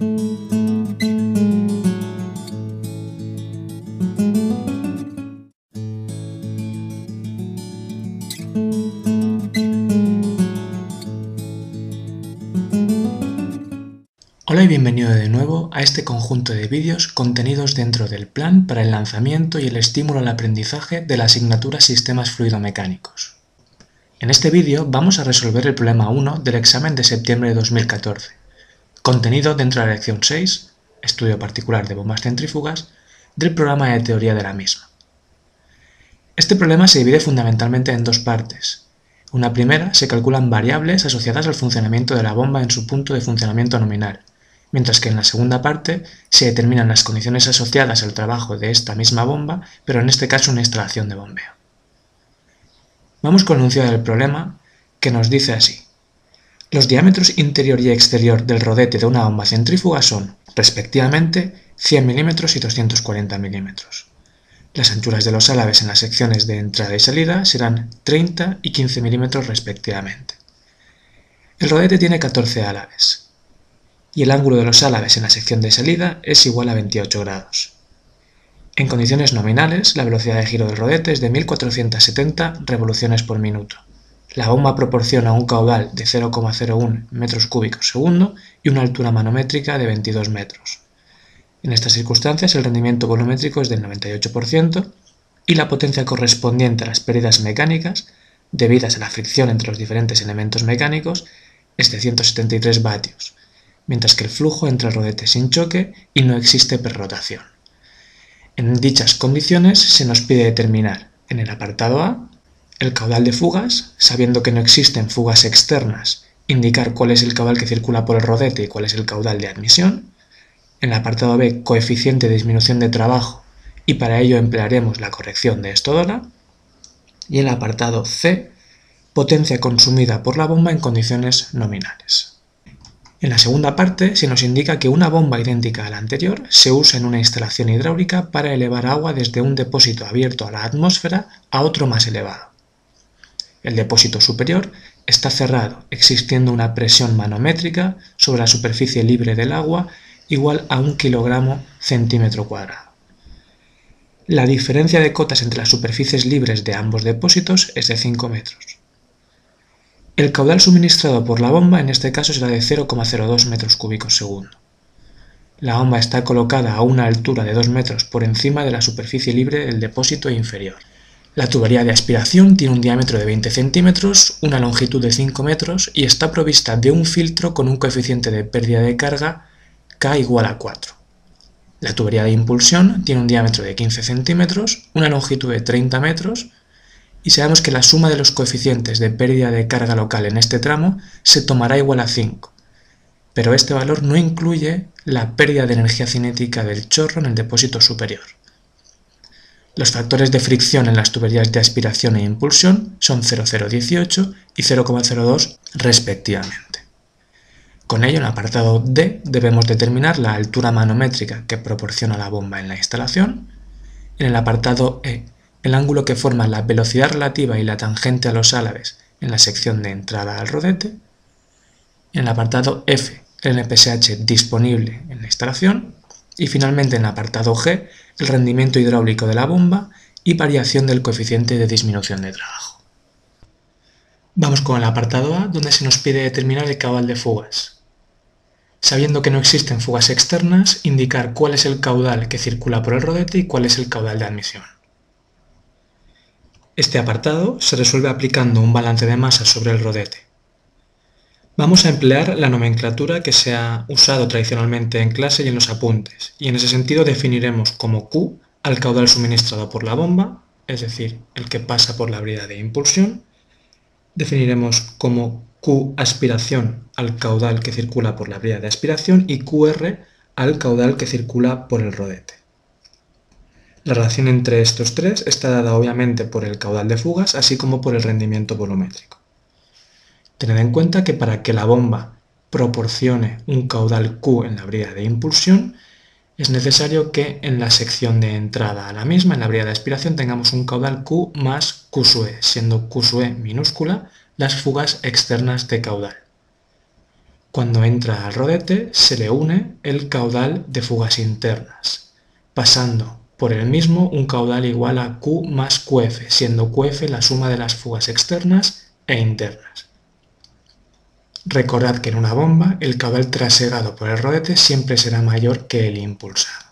Hola y bienvenido de nuevo a este conjunto de vídeos contenidos dentro del plan para el lanzamiento y el estímulo al aprendizaje de la asignatura Sistemas Fluidomecánicos. En este vídeo vamos a resolver el problema 1 del examen de septiembre de 2014, contenido dentro de la lección 6, Estudio particular de bombas centrífugas, del programa de teoría de la misma. Este problema se divide fundamentalmente en dos partes. Una primera se calculan variables asociadas al funcionamiento de la bomba en su punto de funcionamiento nominal, mientras que en la segunda parte se determinan las condiciones asociadas al trabajo de esta misma bomba, pero en este caso una instalación de bombeo. Vamos con el enunciado del problema, que nos dice así. Los diámetros interior y exterior del rodete de una bomba centrífuga son, respectivamente, 100 mm y 240 mm. Las anchuras de los álabes en las secciones de entrada y salida serán 30 y 15 mm respectivamente. El rodete tiene 14 álabes, y el ángulo de los álabes en la sección de salida es igual a 28 grados. En condiciones nominales, la velocidad de giro del rodete es de 1470 revoluciones por minuto. La bomba proporciona un caudal de 0,01 metros cúbicos segundo y una altura manométrica de 22 metros. En estas circunstancias el rendimiento volumétrico es del 98% y la potencia correspondiente a las pérdidas mecánicas, debidas a la fricción entre los diferentes elementos mecánicos, es de 173 vatios, mientras que el flujo entra al rodete sin choque y no existe perrotación. En dichas condiciones se nos pide determinar, en el apartado A, el caudal de fugas, sabiendo que no existen fugas externas, indicar cuál es el caudal que circula por el rodete y cuál es el caudal de admisión. En el apartado B, coeficiente de disminución de trabajo, y para ello emplearemos la corrección de estodora. Y en el apartado C, potencia consumida por la bomba en condiciones nominales. En la segunda parte se nos indica que una bomba idéntica a la anterior se usa en una instalación hidráulica para elevar agua desde un depósito abierto a la atmósfera a otro más elevado. El depósito superior está cerrado, existiendo una presión manométrica sobre la superficie libre del agua igual a un kilogramo centímetro cuadrado. La diferencia de cotas entre las superficies libres de ambos depósitos es de 5 metros. El caudal suministrado por la bomba en este caso será de 0,02 metros cúbicos segundo. La bomba está colocada a una altura de 2 metros por encima de la superficie libre del depósito inferior. La tubería de aspiración tiene un diámetro de 20 centímetros, una longitud de 5 metros y está provista de un filtro con un coeficiente de pérdida de carga K igual a 4. La tubería de impulsión tiene un diámetro de 15 centímetros, una longitud de 30 metros y sabemos que la suma de los coeficientes de pérdida de carga local en este tramo se tomará igual a 5, pero este valor no incluye la pérdida de energía cinética del chorro en el depósito superior. Los factores de fricción en las tuberías de aspiración e impulsión son 0,018 y 0,02 respectivamente. Con ello, en el apartado D debemos determinar la altura manométrica que proporciona la bomba en la instalación. En el apartado E el ángulo que forma la velocidad relativa y la tangente a los álabes en la sección de entrada al rodete, en el apartado F el NPSH disponible en la instalación y finalmente en el apartado G el rendimiento hidráulico de la bomba y variación del coeficiente de disminución de trabajo. Vamos con el apartado A donde se nos pide determinar el caudal de fugas. Sabiendo que no existen fugas externas, indicar cuál es el caudal que circula por el rodete y cuál es el caudal de admisión. Este apartado se resuelve aplicando un balance de masa sobre el rodete. Vamos a emplear la nomenclatura que se ha usado tradicionalmente en clase y en los apuntes, y en ese sentido definiremos como Q al caudal suministrado por la bomba, es decir, el que pasa por la brida de impulsión. Definiremos como Q aspiración al caudal que circula por la brida de aspiración y QR al caudal que circula por el rodete. La relación entre estos tres está dada obviamente por el caudal de fugas, así como por el rendimiento volumétrico. Tened en cuenta que para que la bomba proporcione un caudal Q en la brida de impulsión, es necesario que en la sección de entrada a la misma, en la brida de aspiración, tengamos un caudal Q más Q siendo Q minúscula las fugas externas de caudal. Cuando entra al rodete se le une el caudal de fugas internas, pasando por el mismo un caudal igual a Q más QF, siendo QF la suma de las fugas externas e internas. Recordad que en una bomba el caudal trasegado por el rodete siempre será mayor que el impulsado.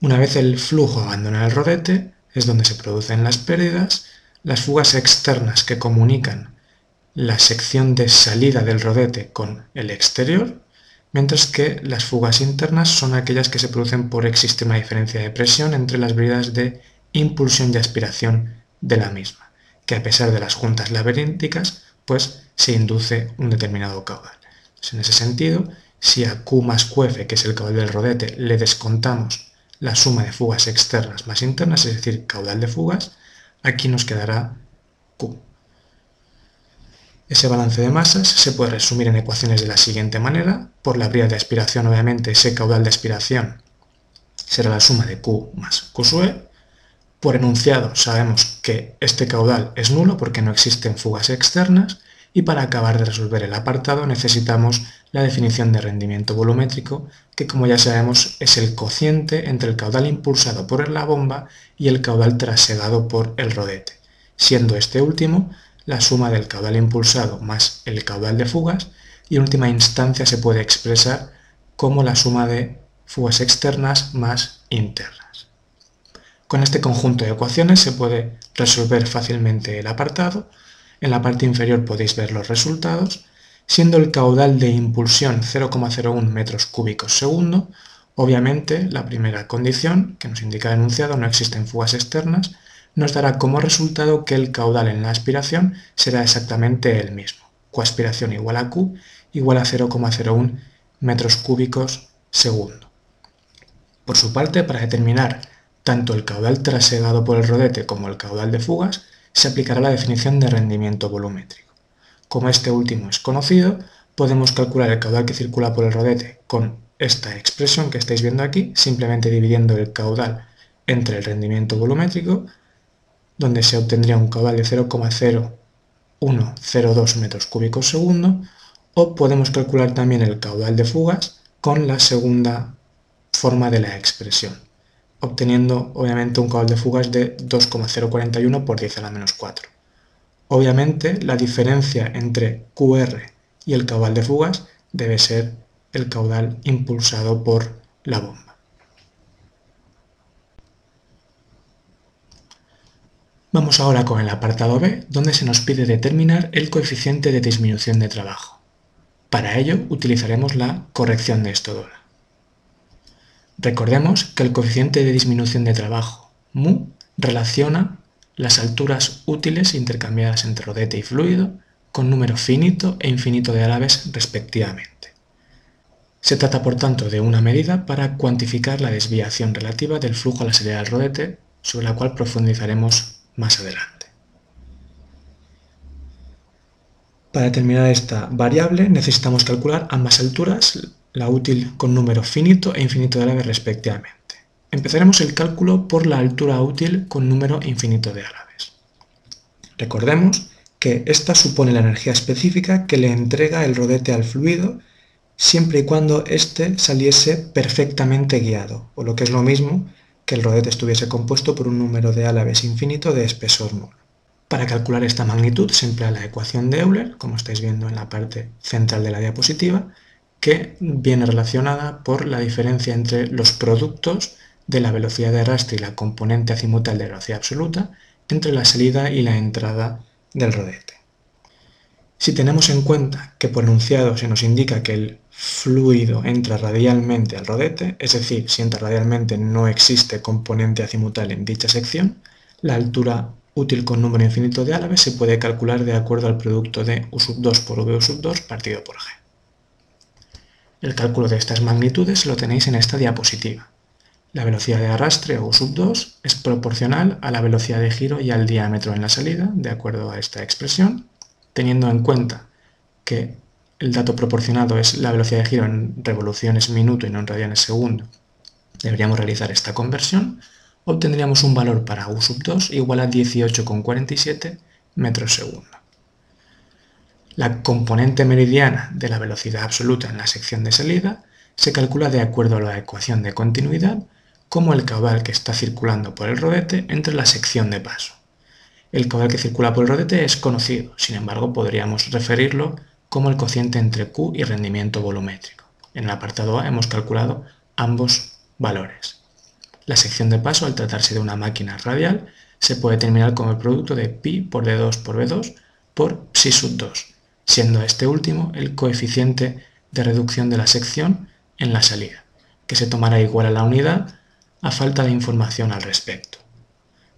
Una vez el flujo abandona el rodete, es donde se producen las pérdidas, las fugas externas que comunican la sección de salida del rodete con el exterior, mientras que las fugas internas son aquellas que se producen por existe una diferencia de presión entre las bridas de impulsión y aspiración de la misma, que a pesar de las juntas laberínticas, pues se induce un determinado caudal. en ese sentido, si a Q más QF, que es el caudal del rodete, le descontamos la suma de fugas externas más internas, es decir, caudal de fugas, aquí nos quedará Q. Ese balance de masas se puede resumir en ecuaciones de la siguiente manera. Por la vía de aspiración, obviamente, ese caudal de aspiración será la suma de Q más Q sue. Por enunciado sabemos que este caudal es nulo porque no existen fugas externas y para acabar de resolver el apartado necesitamos la definición de rendimiento volumétrico que como ya sabemos es el cociente entre el caudal impulsado por la bomba y el caudal trasegado por el rodete, siendo este último la suma del caudal impulsado más el caudal de fugas y en última instancia se puede expresar como la suma de fugas externas más internas. Con este conjunto de ecuaciones se puede resolver fácilmente el apartado. En la parte inferior podéis ver los resultados, siendo el caudal de impulsión 0,01 metros cúbicos segundo. Obviamente, la primera condición, que nos indica el enunciado, no existen fugas externas, nos dará como resultado que el caudal en la aspiración será exactamente el mismo. Q aspiración igual a Q igual a 0,01 metros cúbicos segundo. Por su parte, para determinar tanto el caudal trasegado por el rodete como el caudal de fugas, se aplicará la definición de rendimiento volumétrico. Como este último es conocido, podemos calcular el caudal que circula por el rodete con esta expresión que estáis viendo aquí, simplemente dividiendo el caudal entre el rendimiento volumétrico donde se obtendría un caudal de 0,0102 metros cúbicos segundo, o podemos calcular también el caudal de fugas con la segunda forma de la expresión, obteniendo obviamente un caudal de fugas de 2,041 por 10 a la menos 4. Obviamente la diferencia entre QR y el caudal de fugas debe ser el caudal impulsado por la bomba. Vamos ahora con el apartado B, donde se nos pide determinar el coeficiente de disminución de trabajo. Para ello utilizaremos la corrección de estodora. Recordemos que el coeficiente de disminución de trabajo, mu, relaciona las alturas útiles intercambiadas entre rodete y fluido con número finito e infinito de álabes respectivamente. Se trata por tanto de una medida para cuantificar la desviación relativa del flujo a la salida del rodete, sobre la cual profundizaremos más adelante. Para determinar esta variable necesitamos calcular ambas alturas, la útil con número finito e infinito de álabes respectivamente. Empezaremos el cálculo por la altura útil con número infinito de álabes. Recordemos que esta supone la energía específica que le entrega el rodete al fluido siempre y cuando éste saliese perfectamente guiado, o lo que es lo mismo, que el rodete estuviese compuesto por un número de álabes infinito de espesor nulo. Para calcular esta magnitud se emplea la ecuación de Euler, como estáis viendo en la parte central de la diapositiva, que viene relacionada por la diferencia entre los productos de la velocidad de arrastre y la componente azimutal de velocidad absoluta entre la salida y la entrada del rodete. Si tenemos en cuenta que por enunciado se nos indica que el fluido entra radialmente al rodete, es decir, si entra radialmente no existe componente azimutal en dicha sección, la altura útil con número infinito de álabes se puede calcular de acuerdo al producto de U sub 2 por V sub 2 partido por G. El cálculo de estas magnitudes lo tenéis en esta diapositiva. La velocidad de arrastre U sub 2 es proporcional a la velocidad de giro y al diámetro en la salida, de acuerdo a esta expresión, teniendo en cuenta que el dato proporcionado es la velocidad de giro en revoluciones minuto y no en radianes segundo, deberíamos realizar esta conversión, obtendríamos un valor para U sub 2 igual a 18,47 metros segundo. La componente meridiana de la velocidad absoluta en la sección de salida se calcula de acuerdo a la ecuación de continuidad como el caudal que está circulando por el rodete entre la sección de paso. El caudal que circula por el rodete es conocido, sin embargo podríamos referirlo como el cociente entre Q y rendimiento volumétrico. En el apartado A hemos calculado ambos valores. La sección de paso, al tratarse de una máquina radial, se puede determinar como el producto de pi por d2 por b2 por psi sub 2, siendo este último el coeficiente de reducción de la sección en la salida, que se tomará igual a la unidad a falta de información al respecto.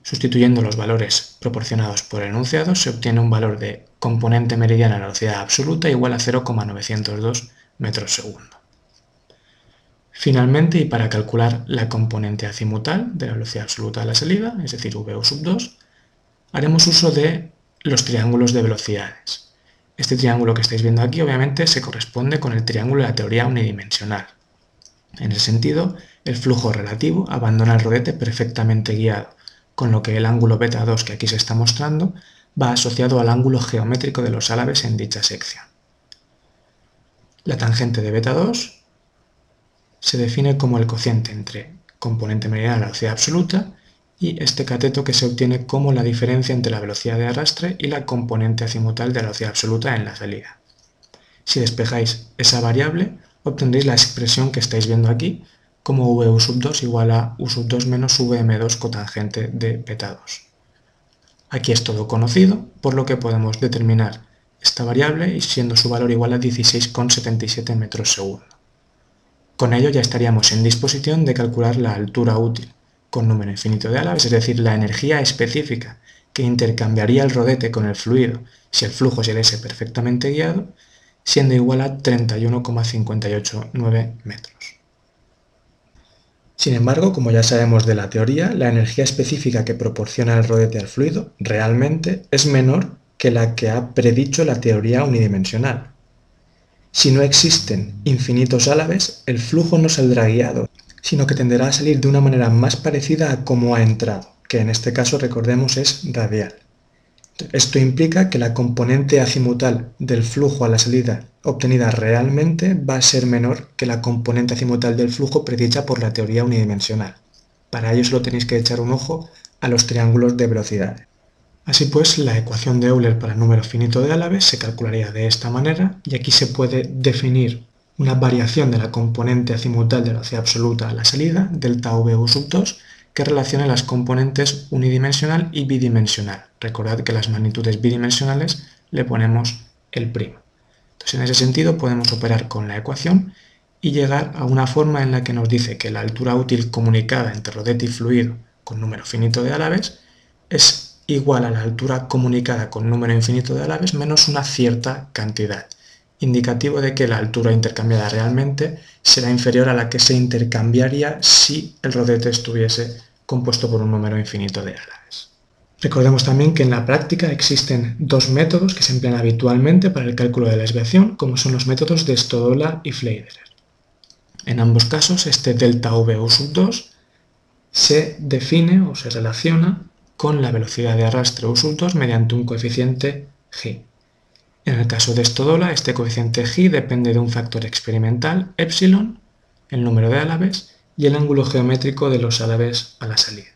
Sustituyendo los valores proporcionados por el enunciado se obtiene un valor de componente meridiana a la velocidad absoluta igual a 0,902 metros segundo. Finalmente, y para calcular la componente azimutal de la velocidad absoluta a la salida, es decir, VU sub 2, haremos uso de los triángulos de velocidades. Este triángulo que estáis viendo aquí obviamente se corresponde con el triángulo de la teoría unidimensional. En ese sentido, el flujo relativo abandona el rodete perfectamente guiado, con lo que el ángulo beta 2 que aquí se está mostrando va asociado al ángulo geométrico de los álabes en dicha sección. La tangente de beta 2 se define como el cociente entre componente meridiana de la velocidad absoluta y este cateto que se obtiene como la diferencia entre la velocidad de arrastre y la componente azimutal de la velocidad absoluta en la salida. Si despejáis esa variable, obtendréis la expresión que estáis viendo aquí como VU sub 2 igual a U sub 2 menos VM2 cotangente de beta 2. Aquí es todo conocido, por lo que podemos determinar esta variable y siendo su valor igual a 16,77 metros segundo. Con ello ya estaríamos en disposición de calcular la altura útil con número infinito de álabes, es decir, la energía específica que intercambiaría el rodete con el fluido si el flujo saliese perfectamente guiado, siendo igual a 31,589 metros. Sin embargo, como ya sabemos de la teoría, la energía específica que proporciona el rodete al fluido realmente es menor que la que ha predicho la teoría unidimensional. Si no existen infinitos álabes, el flujo no saldrá guiado, sino que tenderá a salir de una manera más parecida a cómo ha entrado, que en este caso recordemos es radial. Esto implica que la componente azimutal del flujo a la salida obtenida realmente va a ser menor que la componente azimutal del flujo predicha por la teoría unidimensional. Para ello solo tenéis que echar un ojo a los triángulos de velocidades. Así pues, la ecuación de Euler para el número finito de álabes se calcularía de esta manera y aquí se puede definir una variación de la componente azimutal de velocidad absoluta a la salida, delta V sub 2, que relacione las componentes unidimensional y bidimensional. Recordad que las magnitudes bidimensionales le ponemos el primo. Entonces, en ese sentido podemos operar con la ecuación y llegar a una forma en la que nos dice que la altura útil comunicada entre rodete y fluido con número finito de álabes es igual a la altura comunicada con número infinito de álabes menos una cierta cantidad, indicativo de que la altura intercambiada realmente será inferior a la que se intercambiaría si el rodete estuviese compuesto por un número infinito de álabes. Recordemos también que en la práctica existen dos métodos que se emplean habitualmente para el cálculo de la desviación, como son los métodos de Stodola y Fleiderer. En ambos casos, este delta V sub 2 se define o se relaciona con la velocidad de arrastre U sub 2 mediante un coeficiente g. En el caso de Stodola, este coeficiente g depende de un factor experimental, epsilon, el número de álabes, y el ángulo geométrico de los álabes a la salida.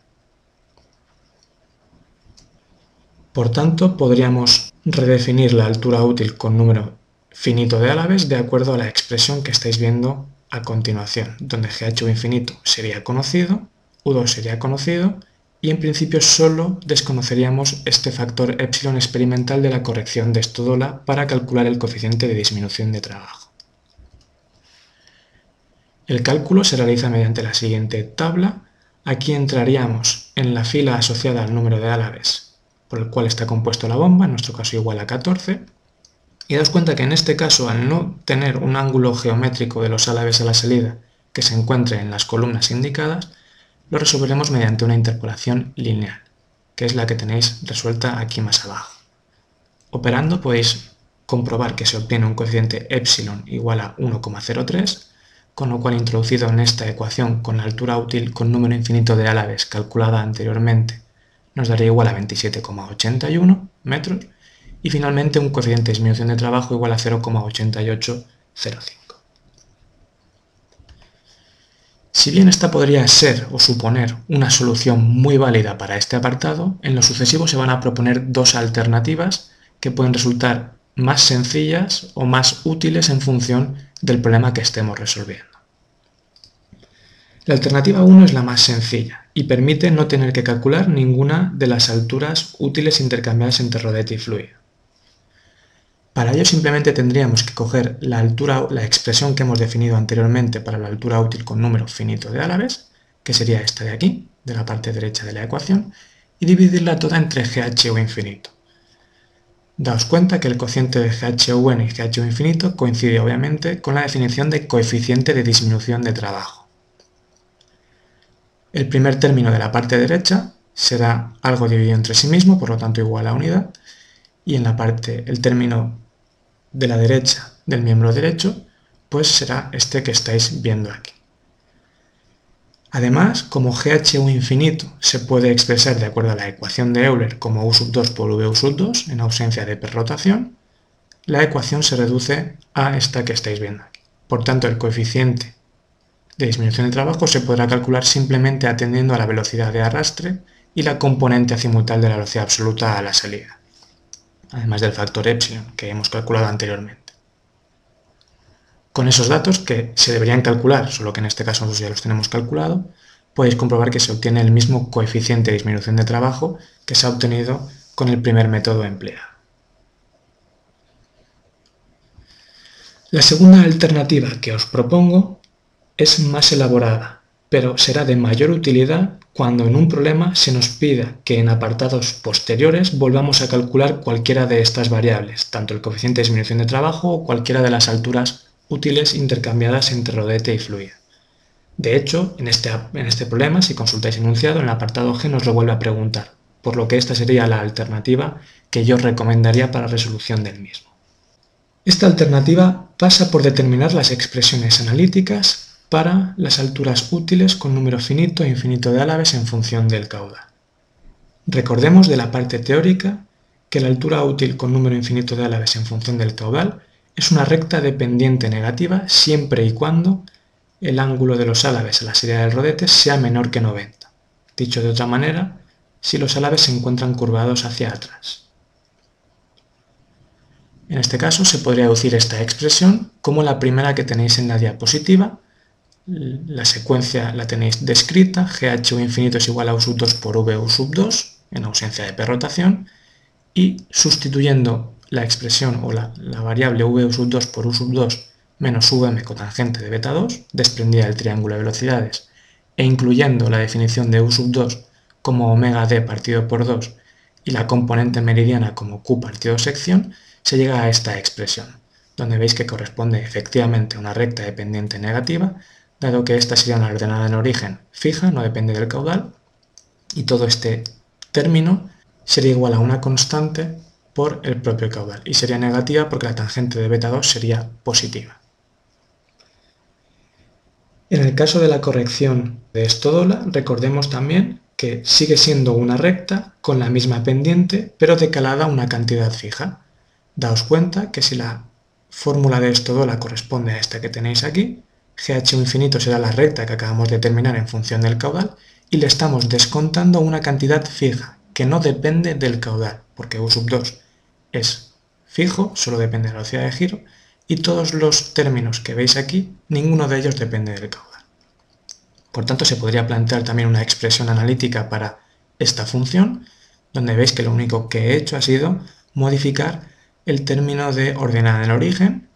Por tanto, podríamos redefinir la altura útil con número finito de álabes de acuerdo a la expresión que estáis viendo a continuación, donde GH infinito sería conocido, U2 sería conocido y en principio solo desconoceríamos este factor epsilon experimental de la corrección de Stodola para calcular el coeficiente de disminución de trabajo. El cálculo se realiza mediante la siguiente tabla. Aquí entraríamos en la fila asociada al número de álabes por el cual está compuesto la bomba, en nuestro caso igual a 14. Y daos cuenta que en este caso, al no tener un ángulo geométrico de los álabes a la salida que se encuentre en las columnas indicadas, lo resolveremos mediante una interpolación lineal, que es la que tenéis resuelta aquí más abajo. Operando podéis comprobar que se obtiene un coeficiente epsilon igual a 1,03 con lo cual introducido en esta ecuación con la altura útil con número infinito de álabes calculada anteriormente nos daría igual a 27,81 metros y finalmente un coeficiente de disminución de trabajo igual a 0,8805. Si bien esta podría ser o suponer una solución muy válida para este apartado, en lo sucesivo se van a proponer dos alternativas que pueden resultar más sencillas o más útiles en función del problema que estemos resolviendo. La alternativa 1 es la más sencilla y permite no tener que calcular ninguna de las alturas útiles intercambiadas entre rodete y fluido. Para ello simplemente tendríamos que coger la altura, la expresión que hemos definido anteriormente para la altura útil con número finito de álabes, que sería esta de aquí, de la parte derecha de la ecuación, y dividirla toda entre GHU infinito. Daos cuenta que el cociente de GHUN y GHU infinito coincide obviamente con la definición de coeficiente de disminución de trabajo. El primer término de la parte derecha será algo dividido entre sí mismo, por lo tanto igual a unidad, y en la parte, el término de la derecha del miembro derecho, pues será este que estáis viendo aquí. Además, como GHU infinito se puede expresar de acuerdo a la ecuación de Euler como U sub 2 por V U sub 2 en ausencia de perrotación, la ecuación se reduce a esta que estáis viendo aquí. Por tanto, el coeficiente de disminución de trabajo se podrá calcular simplemente atendiendo a la velocidad de arrastre y la componente azimutal de la velocidad absoluta a la salida además del factor epsilon que hemos calculado anteriormente. Con esos datos, que se deberían calcular, solo que en este caso ya los tenemos calculado, podéis comprobar que se obtiene el mismo coeficiente de disminución de trabajo que se ha obtenido con el primer método empleado. La segunda alternativa que os propongo es más elaborada, pero será de mayor utilidad cuando en un problema se nos pida que en apartados posteriores volvamos a calcular cualquiera de estas variables, tanto el coeficiente de disminución de trabajo o cualquiera de las alturas útiles intercambiadas entre rodete y fluido. De hecho, en este, en este problema, si consultáis enunciado, en el apartado G nos lo vuelve a preguntar, por lo que esta sería la alternativa que yo recomendaría para resolución del mismo. Esta alternativa pasa por determinar las expresiones analíticas para las alturas útiles con número finito e infinito de álabes en función del caudal. Recordemos de la parte teórica que la altura útil con número infinito de álabes en función del caudal es una recta dependiente negativa siempre y cuando el ángulo de los álabes a la salida del rodete sea menor que 90. Dicho de otra manera, si los álabes se encuentran curvados hacia atrás. En este caso se podría deducir esta expresión como la primera que tenéis en la diapositiva, la secuencia la tenéis descrita, GHU infinito es igual a U sub 2 por VU sub 2, en ausencia de perrotación, y sustituyendo la expresión o la, variable VU sub 2 por U sub 2 menos VM cotangente de beta 2, desprendida del triángulo de velocidades, e incluyendo la definición de U sub 2 como omega d partido por 2 y la componente meridiana como Q partido sección, se llega a esta expresión, donde veis que corresponde efectivamente a una recta dependiente negativa dado que esta sería una ordenada en origen fija, no depende del caudal, y todo este término sería igual a una constante por el propio caudal, y sería negativa porque la tangente de beta 2 sería positiva. En el caso de la corrección de estodola, recordemos también que sigue siendo una recta con la misma pendiente, pero decalada una cantidad fija. Daos cuenta que si la fórmula de estodola corresponde a esta que tenéis aquí, GH infinito será la recta que acabamos de determinar en función del caudal y le estamos descontando una cantidad fija que no depende del caudal, porque U sub 2 es fijo, solo depende de la velocidad de giro, y todos los términos que veis aquí, ninguno de ellos depende del caudal. Por tanto, se podría plantear también una expresión analítica para esta función, donde veis que lo único que he hecho ha sido modificar el término de ordenada en el origen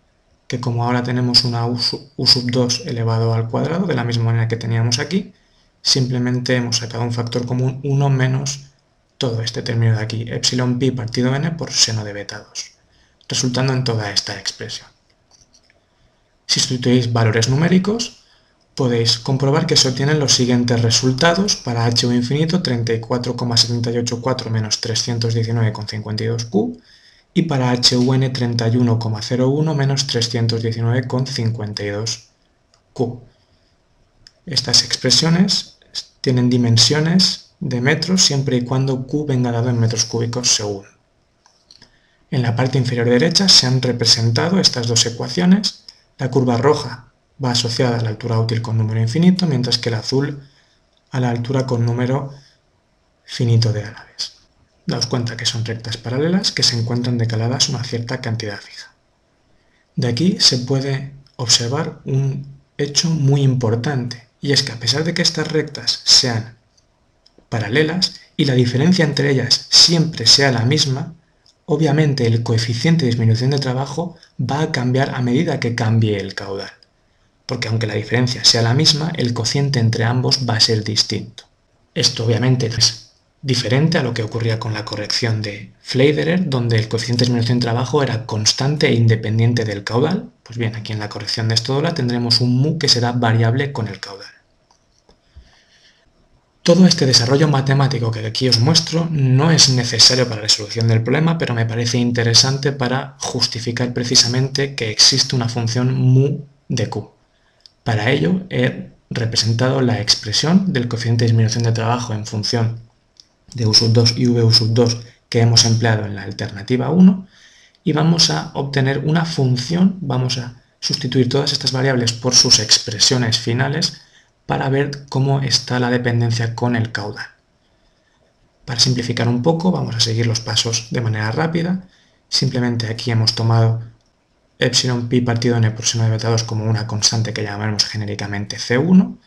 que como ahora tenemos una u, sub 2 elevado al cuadrado, de la misma manera que teníamos aquí, simplemente hemos sacado un factor común 1 menos todo este término de aquí, epsilon pi partido n por seno de beta 2, resultando en toda esta expresión. Si sustituís valores numéricos, podéis comprobar que se obtienen los siguientes resultados para h infinito 34,784 menos 319,52q y para HUN 31,01 menos 319,52Q. Estas expresiones tienen dimensiones de metros siempre y cuando Q venga dado en metros cúbicos segundo. En la parte inferior derecha se han representado estas dos ecuaciones. La curva roja va asociada a la altura útil con número infinito, mientras que el azul a la altura con número finito de alaves. Daos cuenta que son rectas paralelas que se encuentran decaladas una cierta cantidad fija. De aquí se puede observar un hecho muy importante, y es que a pesar de que estas rectas sean paralelas y la diferencia entre ellas siempre sea la misma, obviamente el coeficiente de disminución de trabajo va a cambiar a medida que cambie el caudal, porque aunque la diferencia sea la misma, el cociente entre ambos va a ser distinto. Esto obviamente es diferente a lo que ocurría con la corrección de Fleiderer, donde el coeficiente de disminución de trabajo era constante e independiente del caudal. Pues bien, aquí en la corrección de esto tendremos un mu que será variable con el caudal. Todo este desarrollo matemático que aquí os muestro no es necesario para la resolución del problema, pero me parece interesante para justificar precisamente que existe una función mu de q. Para ello he representado la expresión del coeficiente de disminución de trabajo en función de U 2 y V 2 que hemos empleado en la alternativa 1 y vamos a obtener una función, vamos a sustituir todas estas variables por sus expresiones finales para ver cómo está la dependencia con el caudal. Para simplificar un poco, vamos a seguir los pasos de manera rápida. Simplemente aquí hemos tomado epsilon pi partido n por seno de beta 2 como una constante que llamaremos genéricamente C1,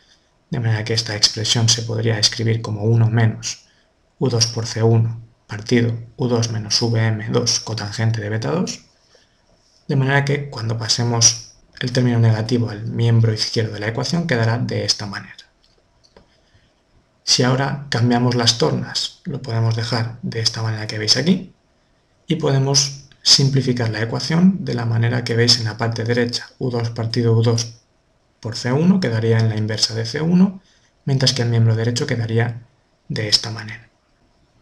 de manera que esta expresión se podría escribir como 1 menos U2 por C1 partido U2 menos VM2 cotangente de beta 2, de manera que cuando pasemos el término negativo al miembro izquierdo de la ecuación quedará de esta manera. Si ahora cambiamos las tornas, lo podemos dejar de esta manera que veis aquí, y podemos simplificar la ecuación de la manera que veis en la parte derecha, U2 partido U2 por C1 quedaría en la inversa de C1, mientras que el miembro derecho quedaría de esta manera.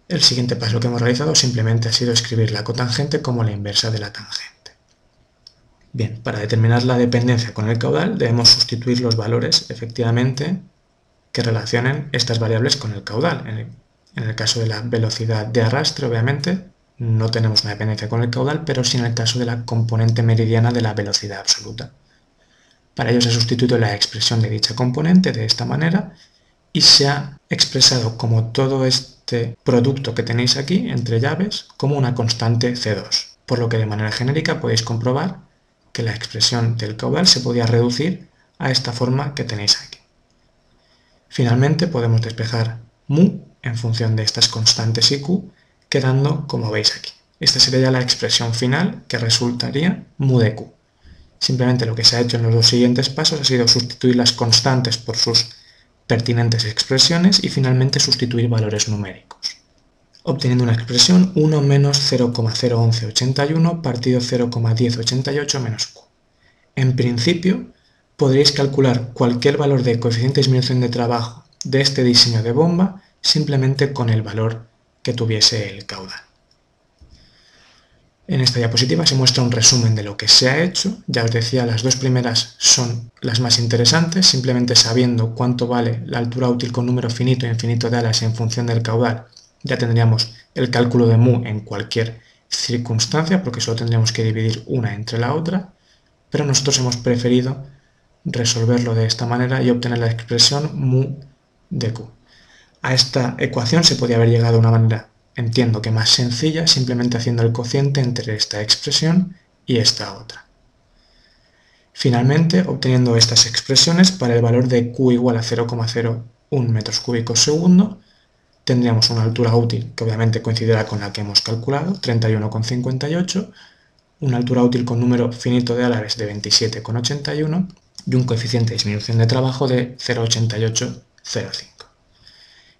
El siguiente paso que hemos realizado simplemente ha sido escribir la cotangente como la inversa de la tangente. Bien, para determinar la dependencia con el caudal debemos sustituir los valores efectivamente que relacionen estas variables con el caudal. En el, caso de la velocidad de arrastre, obviamente, no tenemos una dependencia con el caudal, pero sí en el caso de la componente meridiana de la velocidad absoluta. Para ello se ha sustituido la expresión de dicha componente de esta manera y se ha expresado como todo este producto que tenéis aquí entre llaves como una constante C2, por lo que de manera genérica podéis comprobar que la expresión del caudal se podía reducir a esta forma que tenéis aquí. Finalmente podemos despejar mu en función de estas constantes y q, quedando como veis aquí. Esta sería ya la expresión final que resultaría mu de q. Simplemente lo que se ha hecho en los dos siguientes pasos ha sido sustituir las constantes por sus pertinentes expresiones y finalmente sustituir valores numéricos, obteniendo una expresión 1 menos 0,01181 partido 0,1088 menos q. En principio, podréis calcular cualquier valor de coeficiente de disminución de trabajo de este diseño de bomba simplemente con el valor que tuviese el caudal. En esta diapositiva se muestra un resumen de lo que se ha hecho. Ya os decía, las dos primeras son las más interesantes, simplemente sabiendo cuánto vale la altura útil con número finito e infinito de alas en función del caudal, ya tendríamos el cálculo de mu en cualquier circunstancia, porque solo tendríamos que dividir una entre la otra, pero nosotros hemos preferido resolverlo de esta manera y obtener la expresión mu de q. A esta ecuación se podría haber llegado de una manera entiendo que más sencilla simplemente haciendo el cociente entre esta expresión y esta otra. Finalmente, obteniendo estas expresiones para el valor de Q igual a 0,01 metros cúbicos segundo, tendríamos una altura útil que obviamente coincidirá con la que hemos calculado, 31,58, una altura útil con número finito de alares de 27,81 y un coeficiente de disminución de trabajo de 0,8805.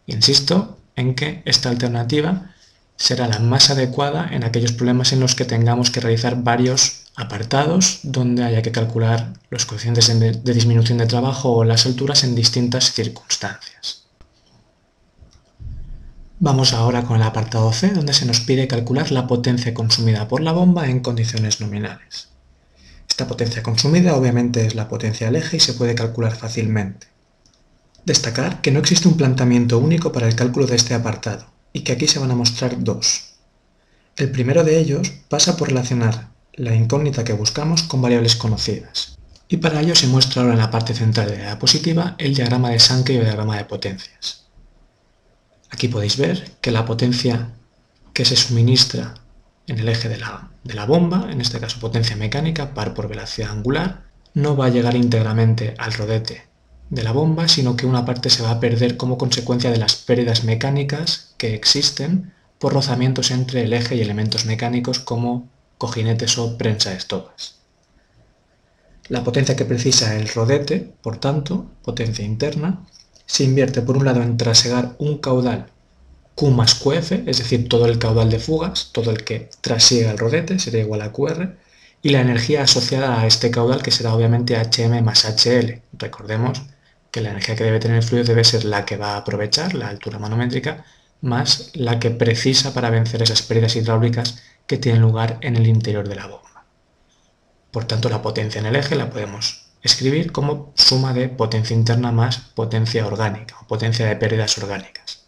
Insisto, en que esta alternativa será la más adecuada en aquellos problemas en los que tengamos que realizar varios apartados donde haya que calcular los coeficientes de disminución de trabajo o las alturas en distintas circunstancias. Vamos ahora con el apartado C, donde se nos pide calcular la potencia consumida por la bomba en condiciones nominales. Esta potencia consumida obviamente es la potencia del eje y se puede calcular fácilmente. Destacar que no existe un planteamiento único para el cálculo de este apartado, y que aquí se van a mostrar dos. El primero de ellos pasa por relacionar la incógnita que buscamos con variables conocidas. Y para ello se muestra ahora en la parte central de la diapositiva el diagrama de Sankey y el diagrama de potencias. Aquí podéis ver que la potencia que se suministra en el eje de la, de la bomba, en este caso potencia mecánica, par por velocidad angular, no va a llegar íntegramente al rodete de la bomba, sino que una parte se va a perder como consecuencia de las pérdidas mecánicas que existen por rozamientos entre el eje y elementos mecánicos como cojinetes o prensa estobas. La potencia que precisa el rodete, por tanto, potencia interna, se invierte por un lado en trasegar un caudal Q más QF, es decir, todo el caudal de fugas, todo el que trasiega el rodete, sería igual a QR, y la energía asociada a este caudal que será obviamente HM más HL. Recordemos que la energía que debe tener el fluido debe ser la que va a aprovechar, la altura manométrica, más la que precisa para vencer esas pérdidas hidráulicas que tienen lugar en el interior de la bomba. Por tanto, la potencia en el eje la podemos escribir como suma de potencia interna más potencia orgánica o potencia de pérdidas orgánicas.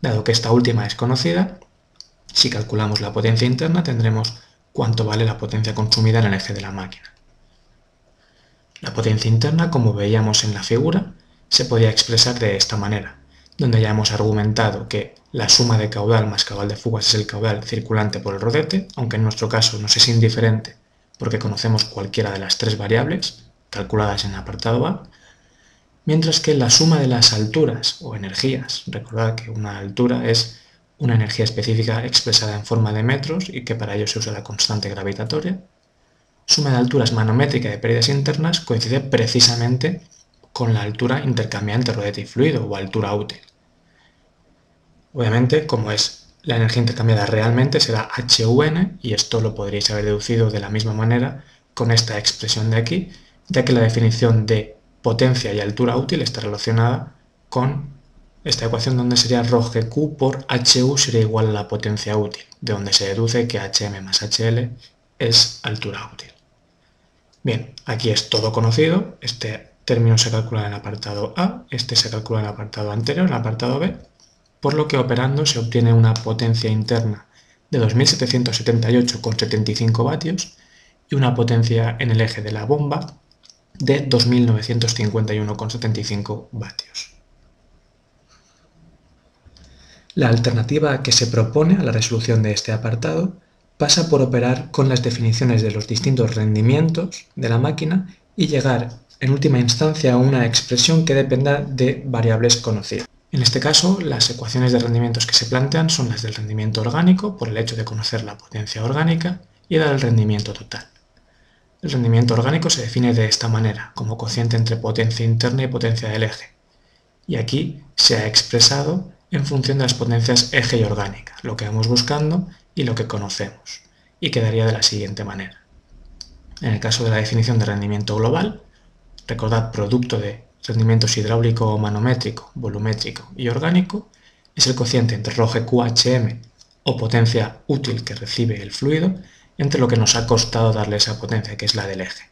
Dado que esta última es conocida, si calculamos la potencia interna tendremos cuánto vale la potencia consumida en el eje de la máquina. La potencia interna, como veíamos en la figura, se podía expresar de esta manera donde ya hemos argumentado que la suma de caudal más caudal de fugas es el caudal circulante por el rodete, aunque en nuestro caso nos es indiferente porque conocemos cualquiera de las tres variables calculadas en el apartado A, mientras que la suma de las alturas o energías, recordad que una altura es una energía específica expresada en forma de metros y que para ello se usa la constante gravitatoria, suma de alturas manométrica de pérdidas internas coincide precisamente con la altura intercambiante rodete y fluido o altura útil. Obviamente, como es la energía intercambiada realmente, será HUN y esto lo podríais haber deducido de la misma manera con esta expresión de aquí, ya que la definición de potencia y altura útil está relacionada con esta ecuación donde sería ρgq por HU sería igual a la potencia útil, de donde se deduce que HM más HL es altura útil. Bien, aquí es todo conocido, este término se calcula en el apartado A, este se calcula en el apartado anterior, en el apartado B, por lo que operando se obtiene una potencia interna de 2778,75 vatios y una potencia en el eje de la bomba de 2951,75 vatios. La alternativa que se propone a la resolución de este apartado pasa por operar con las definiciones de los distintos rendimientos de la máquina y llegar en última instancia a una expresión que dependa de variables conocidas. En este caso, las ecuaciones de rendimientos que se plantean son las del rendimiento orgánico, por el hecho de conocer la potencia orgánica, y la del rendimiento total. El rendimiento orgánico se define de esta manera, como cociente entre potencia interna y potencia del eje. Y aquí se ha expresado en función de las potencias eje y orgánica, lo que vamos buscando y lo que conocemos, y quedaría de la siguiente manera. En el caso de la definición de rendimiento global, recordad producto de rendimientos hidráulico manométrico, volumétrico y orgánico, es el cociente entre QHM o potencia útil que recibe el fluido entre lo que nos ha costado darle esa potencia, que es la del eje.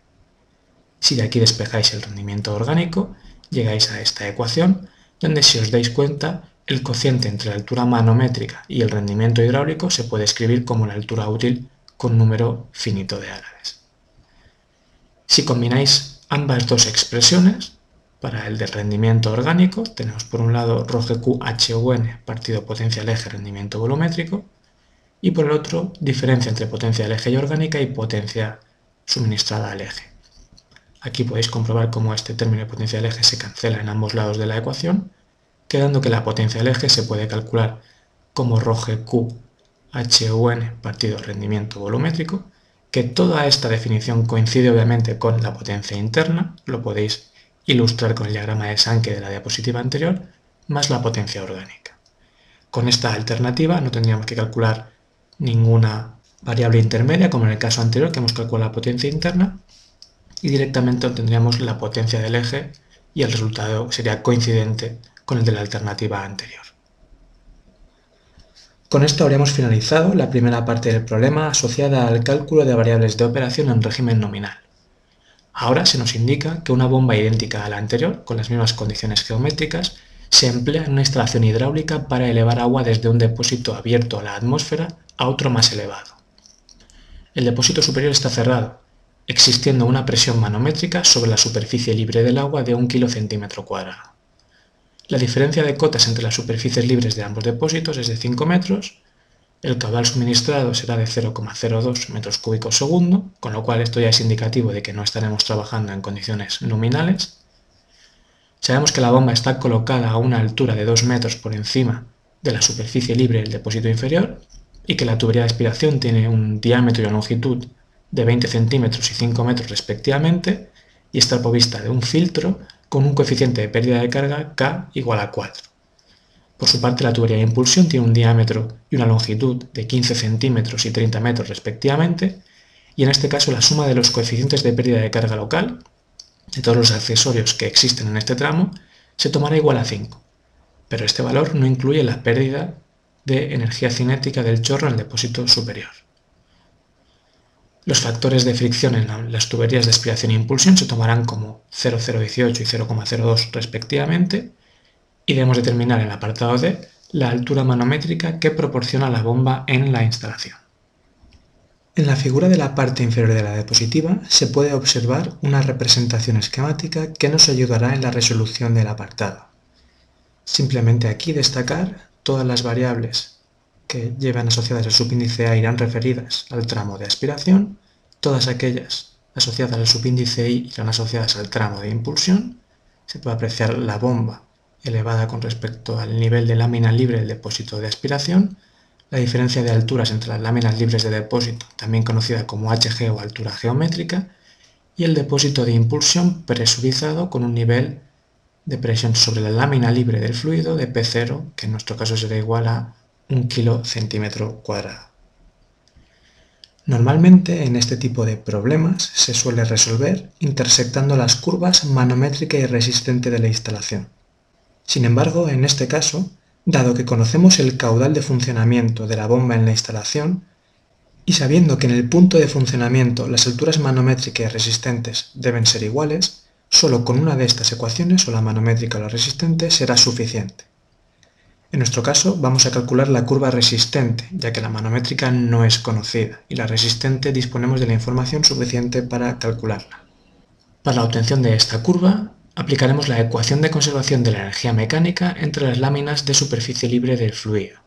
Si de aquí despejáis el rendimiento orgánico, llegáis a esta ecuación, donde si os dais cuenta, el cociente entre la altura manométrica y el rendimiento hidráulico se puede escribir como la altura útil con número finito de árades. Si combináis ambas dos expresiones, para el de rendimiento orgánico, tenemos por un lado HUN partido potencia al eje rendimiento volumétrico, y por el otro diferencia entre potencia del eje y orgánica y potencia suministrada al eje. Aquí podéis comprobar cómo este término de potencia del eje se cancela en ambos lados de la ecuación, quedando que la potencia del eje se puede calcular como HUN partido rendimiento volumétrico que toda esta definición coincide obviamente con la potencia interna, lo podéis ilustrar con el diagrama de Sankey de la diapositiva anterior, más la potencia orgánica. Con esta alternativa no tendríamos que calcular ninguna variable intermedia, como en el caso anterior que hemos calculado la potencia interna, y directamente obtendríamos la potencia del eje y el resultado sería coincidente con el de la alternativa anterior. Con esto habríamos finalizado la primera parte del problema asociada al cálculo de variables de operación en régimen nominal. Ahora se nos indica que una bomba idéntica a la anterior, con las mismas condiciones geométricas, se emplea en una instalación hidráulica para elevar agua desde un depósito abierto a la atmósfera a otro más elevado. El depósito superior está cerrado, existiendo una presión manométrica sobre la superficie libre del agua de 1 kCm cuadrado. La diferencia de cotas entre las superficies libres de ambos depósitos es de 5 metros, el caudal suministrado será de 0,02 metros cúbicos segundo, con lo cual esto ya es indicativo de que no estaremos trabajando en condiciones nominales. Sabemos que la bomba está colocada a una altura de 2 metros por encima de la superficie libre del depósito inferior y que la tubería de aspiración tiene un diámetro y una longitud de 20 centímetros y 5 metros respectivamente y está provista de un filtro con un coeficiente de pérdida de carga K igual a 4. Por su parte, la tubería de impulsión tiene un diámetro y una longitud de 15 centímetros y 30 metros respectivamente, y en este caso la suma de los coeficientes de pérdida de carga local, de todos los accesorios que existen en este tramo, se tomará igual a 5, pero este valor no incluye la pérdida de energía cinética del chorro en el depósito superior. Los factores de fricción en las tuberías de aspiración e impulsión se tomarán como 0,018 y 0,02 respectivamente y debemos determinar en el apartado D la altura manométrica que proporciona la bomba en la instalación. En la figura de la parte inferior de la diapositiva se puede observar una representación esquemática que nos ayudará en la resolución del apartado. Simplemente aquí destacar todas las variables que llevan asociadas al subíndice A irán referidas al tramo de aspiración, todas aquellas asociadas al subíndice I irán asociadas al tramo de impulsión, se puede apreciar la bomba elevada con respecto al nivel de lámina libre del depósito de aspiración, la diferencia de alturas entre las láminas libres de depósito, también conocida como HG o altura geométrica, y el depósito de impulsión presurizado con un nivel de presión sobre la lámina libre del fluido de P0, que en nuestro caso será igual a 1 kCm cuadrado. Normalmente en este tipo de problemas se suele resolver intersectando las curvas manométrica y resistente de la instalación. Sin embargo, en este caso, dado que conocemos el caudal de funcionamiento de la bomba en la instalación, y sabiendo que en el punto de funcionamiento las alturas manométrica y resistentes deben ser iguales, Solo con una de estas ecuaciones, o la manométrica o la resistente, será suficiente. En nuestro caso vamos a calcular la curva resistente, ya que la manométrica no es conocida, y la resistente disponemos de la información suficiente para calcularla. Para la obtención de esta curva, aplicaremos la ecuación de conservación de la energía mecánica entre las láminas de superficie libre del fluido.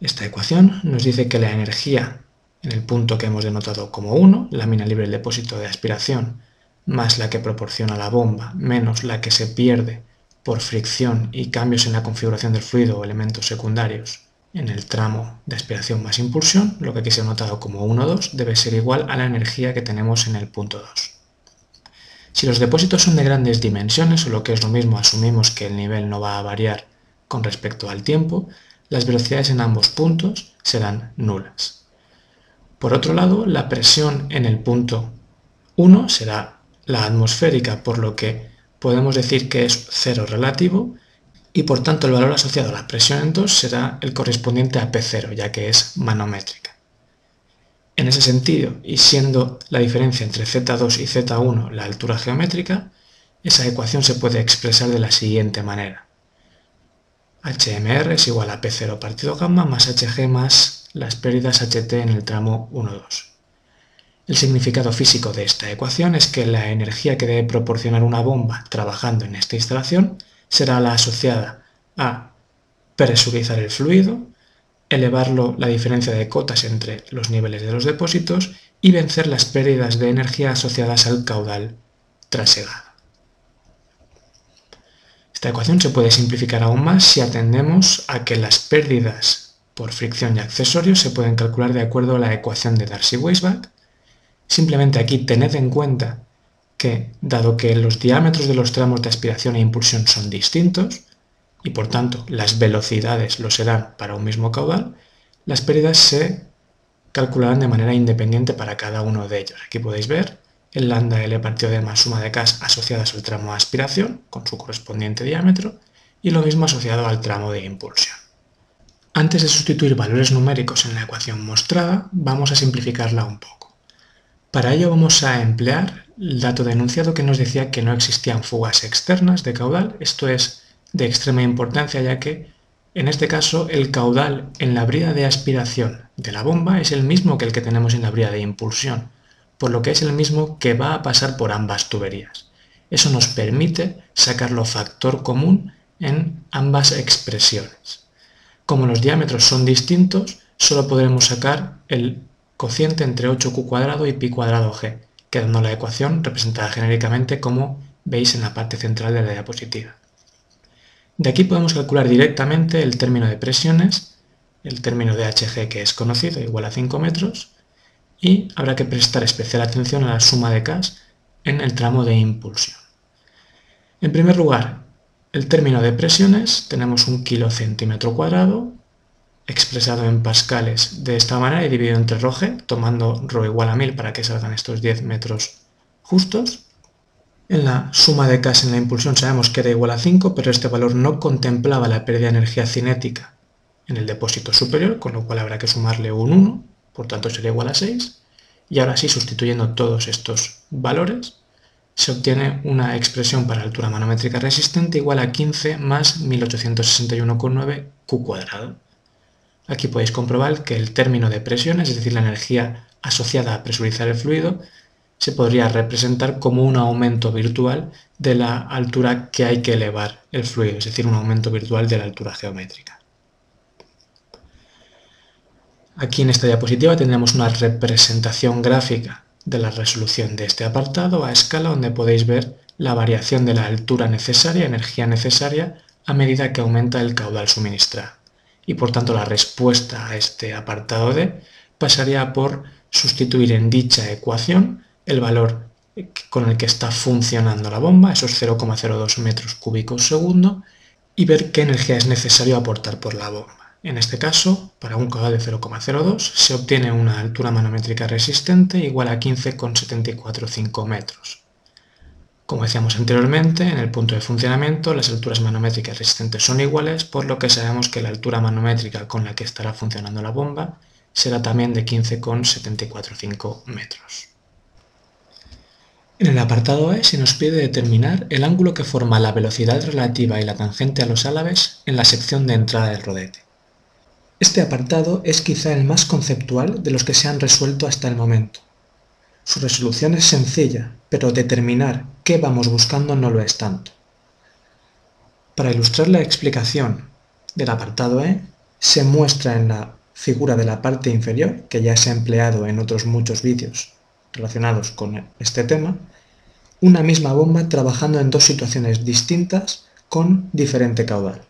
Esta ecuación nos dice que la energía en el punto que hemos denotado como 1, lámina libre del depósito de aspiración, más la que proporciona la bomba, menos la que se pierde por fricción y cambios en la configuración del fluido o elementos secundarios en el tramo de aspiración más impulsión, lo que aquí se ha notado como 1,2, debe ser igual a la energía que tenemos en el punto 2. Si los depósitos son de grandes dimensiones, o lo que es lo mismo, asumimos que el nivel no va a variar con respecto al tiempo, las velocidades en ambos puntos serán nulas. Por otro lado, la presión en el punto 1 será la atmosférica, por lo que podemos decir que es cero relativo y por tanto el valor asociado a la presión en 2 será el correspondiente a P0, ya que es manométrica. En ese sentido, y siendo la diferencia entre Z2 y Z1 la altura geométrica, esa ecuación se puede expresar de la siguiente manera. HMR es igual a P0 partido gamma más HG más las pérdidas HT en el tramo 1,2. El significado físico de esta ecuación es que la energía que debe proporcionar una bomba trabajando en esta instalación será la asociada a presurizar el fluido, elevarlo la diferencia de cotas entre los niveles de los depósitos y vencer las pérdidas de energía asociadas al caudal trasegado. Esta ecuación se puede simplificar aún más si atendemos a que las pérdidas por fricción y accesorios se pueden calcular de acuerdo a la ecuación de Darcy-Weisbach, Simplemente aquí tened en cuenta que, dado que los diámetros de los tramos de aspiración e impulsión son distintos, y por tanto las velocidades lo serán para un mismo caudal, las pérdidas se calcularán de manera independiente para cada uno de ellos. Aquí podéis ver el lambda L partido de más suma de K asociadas al tramo de aspiración, con su correspondiente diámetro, y lo mismo asociado al tramo de impulsión. Antes de sustituir valores numéricos en la ecuación mostrada, vamos a simplificarla un poco. Para ello vamos a emplear el dato de enunciado que nos decía que no existían fugas externas de caudal, esto es, de extrema importancia ya que en este caso el caudal en la brida de aspiración de la bomba es el mismo que el que tenemos en la brida de impulsión, por lo que es el mismo que va a pasar por ambas tuberías. Eso nos permite sacarlo factor común en ambas expresiones. Como los diámetros son distintos, solo podremos sacar el cociente entre 8q cuadrado y pi cuadrado g, quedando la ecuación representada genéricamente como veis en la parte central de la diapositiva. De aquí podemos calcular directamente el término de presiones, el término de Hg que es conocido, igual a 5 metros, y habrá que prestar especial atención a la suma de K en el tramo de impulsión. En primer lugar, el término de presiones, tenemos un kilocentímetro cuadrado, expresado en pascales de esta manera y dividido entre ρg, tomando ρ igual a 1000 para que salgan estos 10 metros justos. En la suma de K en la impulsión sabemos que era igual a 5, pero este valor no contemplaba la pérdida de energía cinética en el depósito superior, con lo cual habrá que sumarle un 1, por tanto sería igual a 6. Y ahora sí, sustituyendo todos estos valores, se obtiene una expresión para altura manométrica resistente igual a 15 más 1861,9 Q cuadrado. Aquí podéis comprobar que el término de presión, es decir, la energía asociada a presurizar el fluido, se podría representar como un aumento virtual de la altura que hay que elevar el fluido, es decir, un aumento virtual de la altura geométrica. Aquí en esta diapositiva tendremos una representación gráfica de la resolución de este apartado a escala donde podéis ver la variación de la altura necesaria, energía necesaria, a medida que aumenta el caudal suministrado. Y por tanto la respuesta a este apartado D pasaría por sustituir en dicha ecuación el valor con el que está funcionando la bomba, esos 0,02 metros cúbicos segundo, y ver qué energía es necesario aportar por la bomba. En este caso, para un caudal de 0,02 se obtiene una altura manométrica resistente igual a 15,745 metros. Como decíamos anteriormente, en el punto de funcionamiento las alturas manométricas resistentes son iguales, por lo que sabemos que la altura manométrica con la que estará funcionando la bomba será también de 15,745 metros. En el apartado E se nos pide determinar el ángulo que forma la velocidad relativa y la tangente a los álabes en la sección de entrada del rodete. Este apartado es quizá el más conceptual de los que se han resuelto hasta el momento. Su resolución es sencilla, pero determinar qué vamos buscando no lo es tanto. Para ilustrar la explicación del apartado E, se muestra en la figura de la parte inferior, que ya se ha empleado en otros muchos vídeos relacionados con este tema, una misma bomba trabajando en dos situaciones distintas con diferente caudal.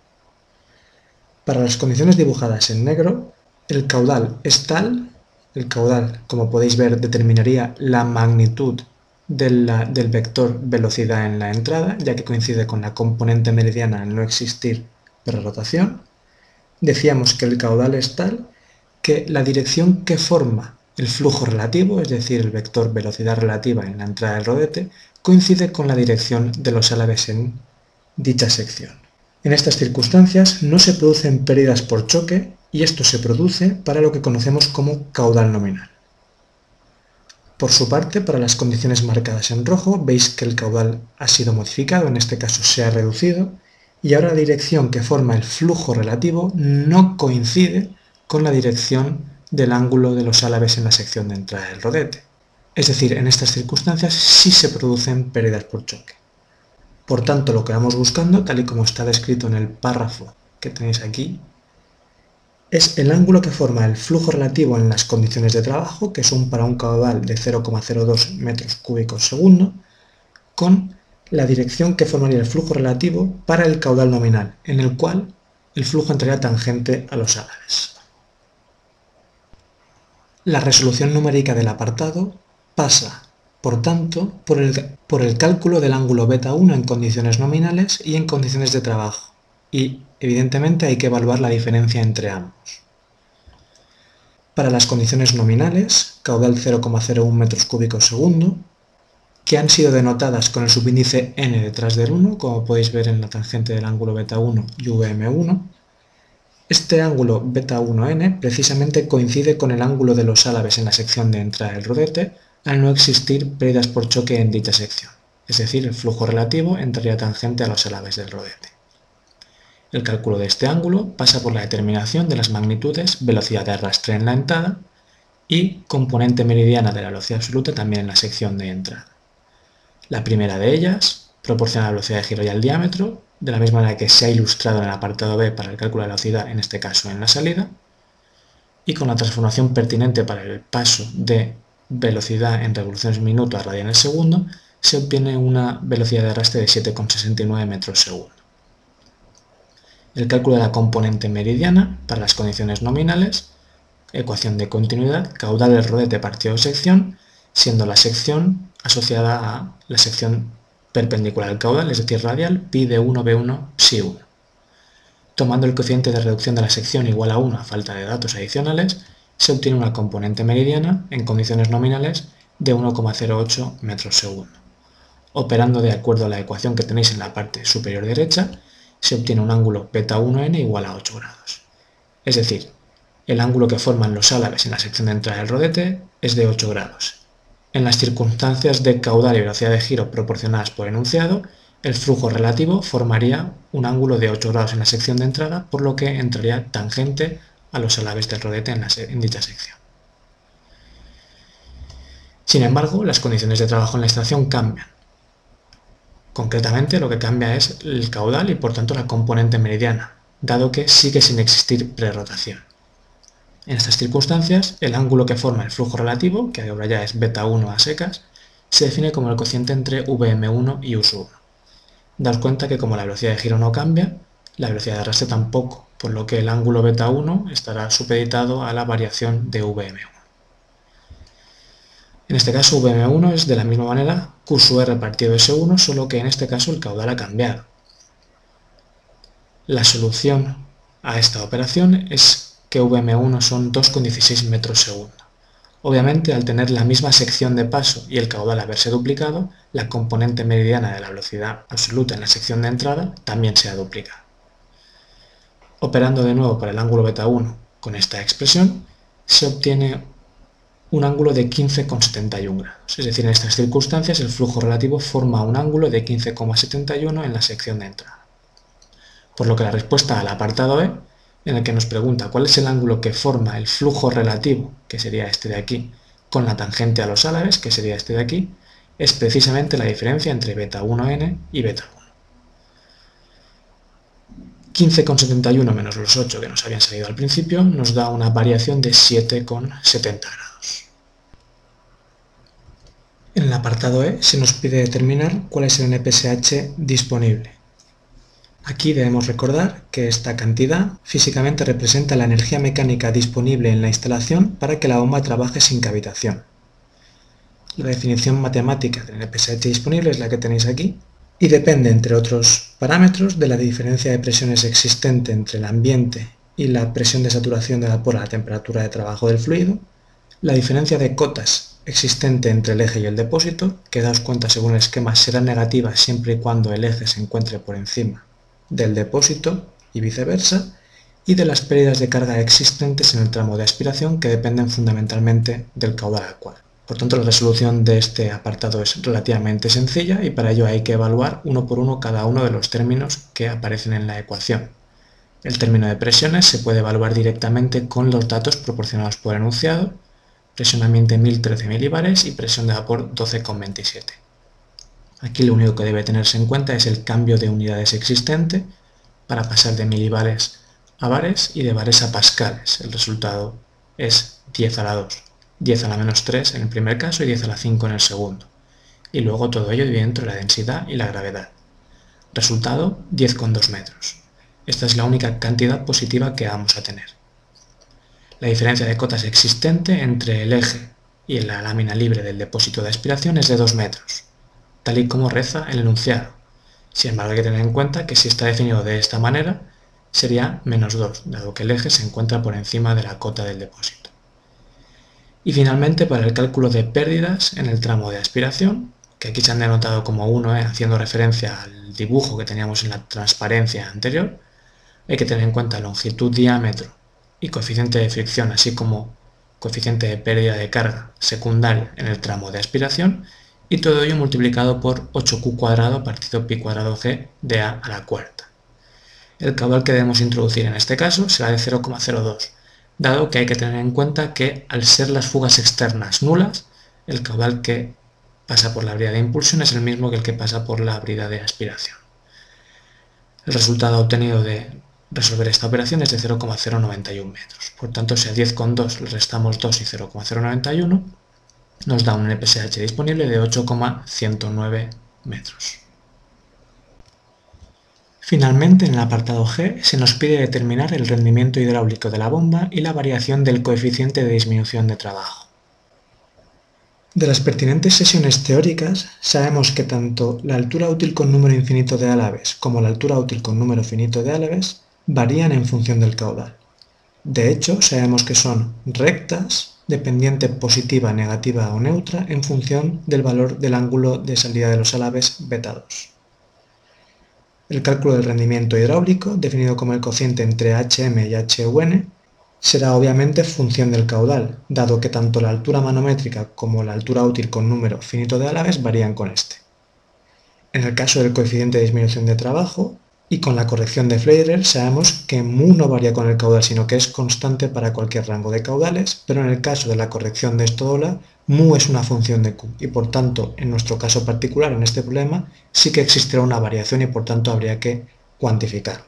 Para las condiciones dibujadas en negro, el caudal es tal, el caudal, como podéis ver, determinaría la magnitud del vector velocidad en la entrada, ya que coincide con la componente meridiana al no existir rotación. Decíamos que el caudal es tal que la dirección que forma el flujo relativo, es decir, el vector velocidad relativa en la entrada del rodete, coincide con la dirección de los álabes en dicha sección. En estas circunstancias no se producen pérdidas por choque y esto se produce para lo que conocemos como caudal nominal. Por su parte, para las condiciones marcadas en rojo, veis que el caudal ha sido modificado, en este caso se ha reducido, y ahora la dirección que forma el flujo relativo no coincide con la dirección del ángulo de los álabes en la sección de entrada del rodete. Es decir, en estas circunstancias sí se producen pérdidas por choque. Por tanto, lo que vamos buscando, tal y como está descrito en el párrafo que tenéis aquí, es el ángulo que forma el flujo relativo en las condiciones de trabajo, que son para un caudal de 0,02 metros cúbicos segundo, con la dirección que formaría el flujo relativo para el caudal nominal, en el cual el flujo entraría tangente a los álabes. La resolución numérica del apartado pasa por tanto, por el, cálculo del ángulo beta 1 en condiciones nominales y en condiciones de trabajo, y evidentemente hay que evaluar la diferencia entre ambos. Para las condiciones nominales, caudal 0,01 metros cúbicos segundo, que han sido denotadas con el subíndice n detrás del 1, como podéis ver en la tangente del ángulo beta 1 y vm1, este ángulo beta 1n precisamente coincide con el ángulo de los álabes en la sección de entrada del rodete, al no existir pérdidas por choque en dicha sección, es decir, el flujo relativo entraría tangente a los álabes del rodete. El cálculo de este ángulo pasa por la determinación de las magnitudes velocidad de arrastre en la entrada y componente meridiana de la velocidad absoluta también en la sección de entrada. La primera de ellas proporciona la velocidad de giro y el diámetro, de la misma manera que se ha ilustrado en el apartado B para el cálculo de velocidad, en este caso en la salida, y con la transformación pertinente para el paso de velocidad en revoluciones minuto a radianes segundo, se obtiene una velocidad de arrastre de 7,69 metros segundo. El cálculo de la componente meridiana para las condiciones nominales ecuación de continuidad, caudal del rodete partido sección, siendo la sección asociada a la sección perpendicular al caudal, es decir, radial, pi de 1 b1 psi 1. Tomando el coeficiente de reducción de la sección igual a 1 a falta de datos adicionales, se obtiene una componente meridiana en condiciones nominales de 1,08 metros segundo. Operando de acuerdo a la ecuación que tenéis en la parte superior derecha, se obtiene un ángulo beta 1n igual a 8 grados. Es decir, el ángulo que forman los álabes en la sección de entrada del rodete es de 8 grados. En las circunstancias de caudal y velocidad de giro proporcionadas por enunciado, el flujo relativo formaría un ángulo de 8 grados en la sección de entrada, por lo que entraría tangente a los álabes del rodete en, en dicha sección. Sin embargo, las condiciones de trabajo en la estación cambian. Concretamente, lo que cambia es el caudal y por tanto la componente meridiana, dado que sigue sin existir prerrotación. En estas circunstancias, el ángulo que forma el flujo relativo, que ahora ya es beta 1 a secas, se define como el cociente entre Vm1 y U1. Daos cuenta que como la velocidad de giro no cambia, la velocidad de arrastre tampoco, por lo que el ángulo beta 1 estará supeditado a la variación de Vm1. En este caso Vm1 es de la misma manera Q partido S1, solo que en este caso el caudal ha cambiado. La solución a esta operación es que Vm1 son 2,16 metros segundo. Obviamente, al tener la misma sección de paso y el caudal haberse duplicado, la componente meridiana de la velocidad absoluta en la sección de entrada también se ha duplicado. Operando de nuevo para el ángulo beta 1 con esta expresión, se obtiene un ángulo de 15,71 grados. Es decir, en estas circunstancias el flujo relativo forma un ángulo de 15,71 en la sección de entrada. Por lo que la respuesta al apartado E en el que nos pregunta cuál es el ángulo que forma el flujo relativo, que sería este de aquí, con la tangente a los álabes, que sería este de aquí, es precisamente la diferencia entre beta 1n y beta 1. 15,71 menos los 8 que nos habían salido al principio nos da una variación de 7,70 grados. En el apartado E se nos pide determinar cuál es el NPSH disponible. Aquí debemos recordar que esta cantidad físicamente representa la energía mecánica disponible en la instalación para que la bomba trabaje sin cavitación. La definición matemática del NPSH disponible es la que tenéis aquí y depende, entre otros parámetros, de la diferencia de presiones existente entre el ambiente y la presión de saturación de vapor a la temperatura de trabajo del fluido, la diferencia de cotas existente entre el eje y el depósito, que daos cuenta según el esquema será negativa siempre y cuando el eje se encuentre por encima del depósito y viceversa, y de las pérdidas de carga existentes en el tramo de aspiración que dependen fundamentalmente del caudal actual. Por tanto, la resolución de este apartado es relativamente sencilla y para ello hay que evaluar uno por uno cada uno de los términos que aparecen en la ecuación. El término de presiones se puede evaluar directamente con los datos proporcionados por enunciado, presión ambiente 1013 milibares y presión de vapor 12,27. Aquí lo único que debe tenerse en cuenta es el cambio de unidades existente para pasar de milibares a bares y de bares a pascales. El resultado es 10 a la 2, 10 a la menos 3 en el primer caso y 10 a la 5 en el segundo. Y luego todo ello dividido entre la densidad y la gravedad. Resultado 10,2 metros. Esta es la única cantidad positiva que vamos a tener. La diferencia de cotas existente entre el eje y la lámina libre del depósito de aspiración es de 2 metros tal y como reza el enunciado. Sin embargo, hay que tener en cuenta que si está definido de esta manera, sería menos 2, dado que el eje se encuentra por encima de la cota del depósito. Y finalmente, para el cálculo de pérdidas en el tramo de aspiración, que aquí se han denotado como 1, eh, haciendo referencia al dibujo que teníamos en la transparencia anterior, hay que tener en cuenta longitud, diámetro y coeficiente de fricción, así como coeficiente de pérdida de carga secundaria en el tramo de aspiración, y todo ello multiplicado por 8q cuadrado partido pi cuadrado g de a a la cuarta. el caudal que debemos introducir en este caso será de 0,02, dado que hay que tener en cuenta que al ser las fugas externas nulas, el caudal que pasa por la brida de impulsión es el mismo que el que pasa por la brida de aspiración. El resultado obtenido de resolver esta operación es de 0,091 metros. Por tanto, si a 10,2 le restamos 2 y 0,091, nos da un NPSH disponible de 8,109 metros. Finalmente, en el apartado G, se nos pide determinar el rendimiento hidráulico de la bomba y la variación del coeficiente de disminución de trabajo. De las pertinentes sesiones teóricas, sabemos que tanto la altura útil con número infinito de álabes como la altura útil con número finito de álabes varían en función del caudal. De hecho, sabemos que son rectas, dependiente positiva, negativa o neutra en función del valor del ángulo de salida de los álabes beta 2. El cálculo del rendimiento hidráulico, definido como el cociente entre HM y HUN, será obviamente función del caudal, dado que tanto la altura manométrica como la altura útil con número finito de álabes varían con este. En el caso del coeficiente de disminución de trabajo, y con la corrección de Fleirer sabemos que mu no varía con el caudal, sino que es constante para cualquier rango de caudales, pero en el caso de la corrección de estodola, mu es una función de q, y por tanto, en nuestro caso particular, en este problema, sí que existirá una variación y por tanto habría que cuantificar.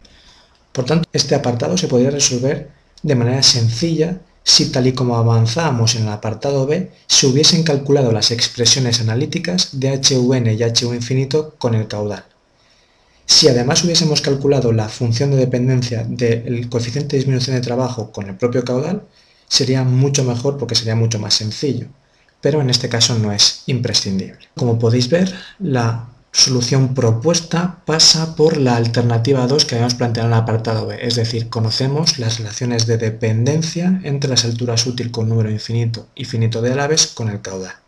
Por tanto, este apartado se podría resolver de manera sencilla si tal y como avanzamos en el apartado B, se hubiesen calculado las expresiones analíticas de HUN y HU infinito con el caudal. Si además hubiésemos calculado la función de dependencia del coeficiente de disminución de trabajo con el propio caudal, sería mucho mejor porque sería mucho más sencillo, pero en este caso no es imprescindible. Como podéis ver, la solución propuesta pasa por la alternativa 2 que habíamos planteado en el apartado B, es decir, conocemos las relaciones de dependencia entre las alturas útil con número infinito y finito de alaves con el caudal.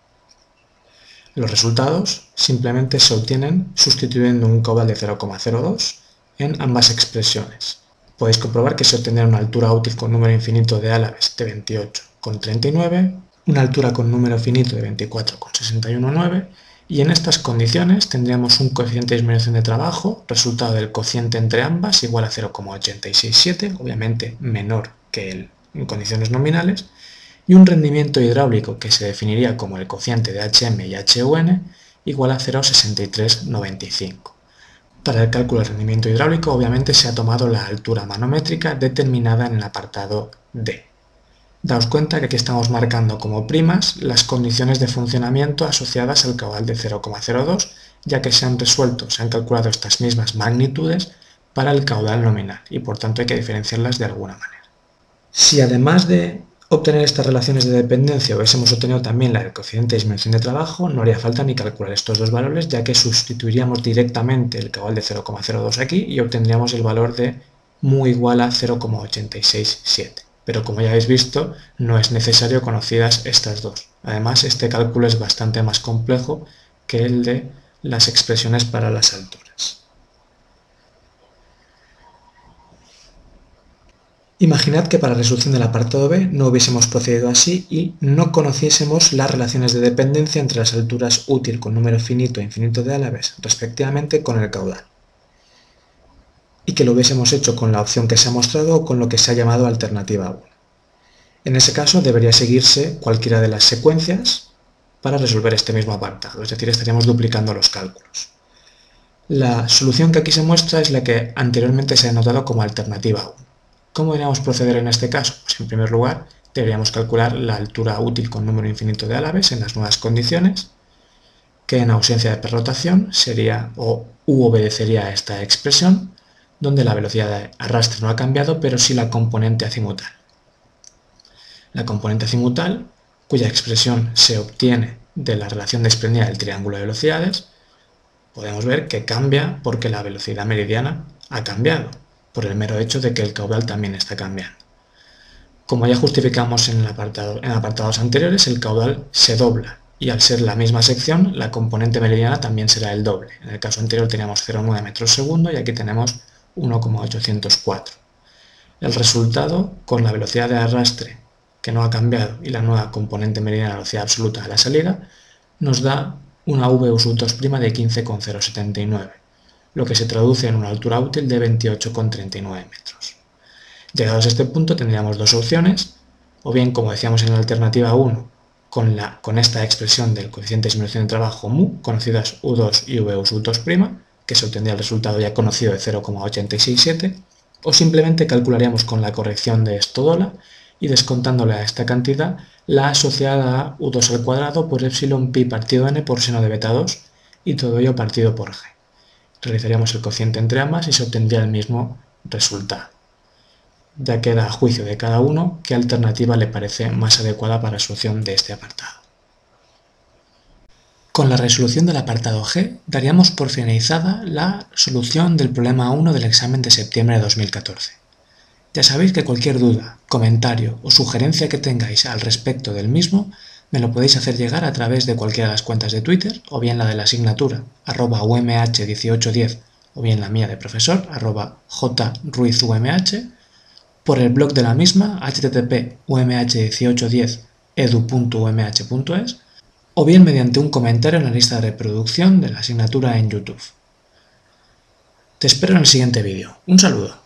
Los resultados simplemente se obtienen sustituyendo un caudal de 0,02 en ambas expresiones. Podéis comprobar que se obtendrá una altura útil con número infinito de álabes de 28,39, una altura con número finito de 24,619 y en estas condiciones tendríamos un coeficiente de disminución de trabajo, resultado del cociente entre ambas, igual a 0,867, obviamente menor que el en condiciones nominales, y un rendimiento hidráulico que se definiría como el cociente de HM y HUN igual a 0,6395. Para el cálculo del rendimiento hidráulico obviamente se ha tomado la altura manométrica determinada en el apartado D. Daos cuenta que aquí estamos marcando como primas las condiciones de funcionamiento asociadas al caudal de 0,02, ya que se han resuelto, se han calculado estas mismas magnitudes para el caudal nominal y por tanto hay que diferenciarlas de alguna manera. Si además de obtener estas relaciones de dependencia hubiésemos obtenido también la del coeficiente de disminución de trabajo, no haría falta ni calcular estos dos valores, ya que sustituiríamos directamente el caudal de 0,02 aquí y obtendríamos el valor de mu igual a 0,867. Pero como ya habéis visto, no es necesario conocidas estas dos. Además, este cálculo es bastante más complejo que el de las expresiones para las alturas. Imaginad que para la resolución del apartado B no hubiésemos procedido así y no conociésemos las relaciones de dependencia entre las alturas útil con número finito e infinito de álabes, respectivamente con el caudal. Y que lo hubiésemos hecho con la opción que se ha mostrado o con lo que se ha llamado alternativa 1. En ese caso debería seguirse cualquiera de las secuencias para resolver este mismo apartado, es decir, estaríamos duplicando los cálculos. La solución que aquí se muestra es la que anteriormente se ha notado como alternativa 1. ¿Cómo deberíamos proceder en este caso? Pues en primer lugar, deberíamos calcular la altura útil con número infinito de álabes en las nuevas condiciones, que en ausencia de perrotación sería o u obedecería a esta expresión, donde la velocidad de arrastre no ha cambiado, pero sí la componente azimutal. La componente azimutal, cuya expresión se obtiene de la relación desprendida del triángulo de velocidades, podemos ver que cambia porque la velocidad meridiana ha cambiado por el mero hecho de que el caudal también está cambiando. Como ya justificamos en, apartados anteriores, el caudal se dobla y al ser la misma sección, la componente meridiana también será el doble. En el caso anterior teníamos 0,9 metros segundo y aquí tenemos 1,804. El resultado, con la velocidad de arrastre que no ha cambiado y la nueva componente meridiana la velocidad absoluta de la salida, nos da una V 2' de 15,079 lo que se traduce en una altura útil de 28,39 metros. Llegados a este punto tendríamos dos opciones, o bien como decíamos en la alternativa 1, con, la, con esta expresión del coeficiente de disminución de trabajo mu, conocidas U2 y VU2', que se obtendría el resultado ya conocido de 0,867, o simplemente calcularíamos con la corrección de esto dólar y descontándole a esta cantidad la asociada a u2 al cuadrado por epsilon pi partido n por seno de beta 2 y todo ello partido por g. Realizaríamos el cociente entre ambas y se obtendría el mismo resultado. Ya queda a juicio de cada uno qué alternativa le parece más adecuada para la solución de este apartado. Con la resolución del apartado G daríamos por finalizada la solución del problema 1 del examen de septiembre de 2014. Ya sabéis que cualquier duda, comentario o sugerencia que tengáis al respecto del mismo me lo podéis hacer llegar a través de cualquiera de las cuentas de Twitter o bien la de la asignatura arroba umh1810 o bien la mía de profesor arroba jruizumh por el blog de la misma http umh1810edu.umh.es o bien mediante un comentario en la lista de reproducción de la asignatura en YouTube. Te espero en el siguiente vídeo. Un saludo.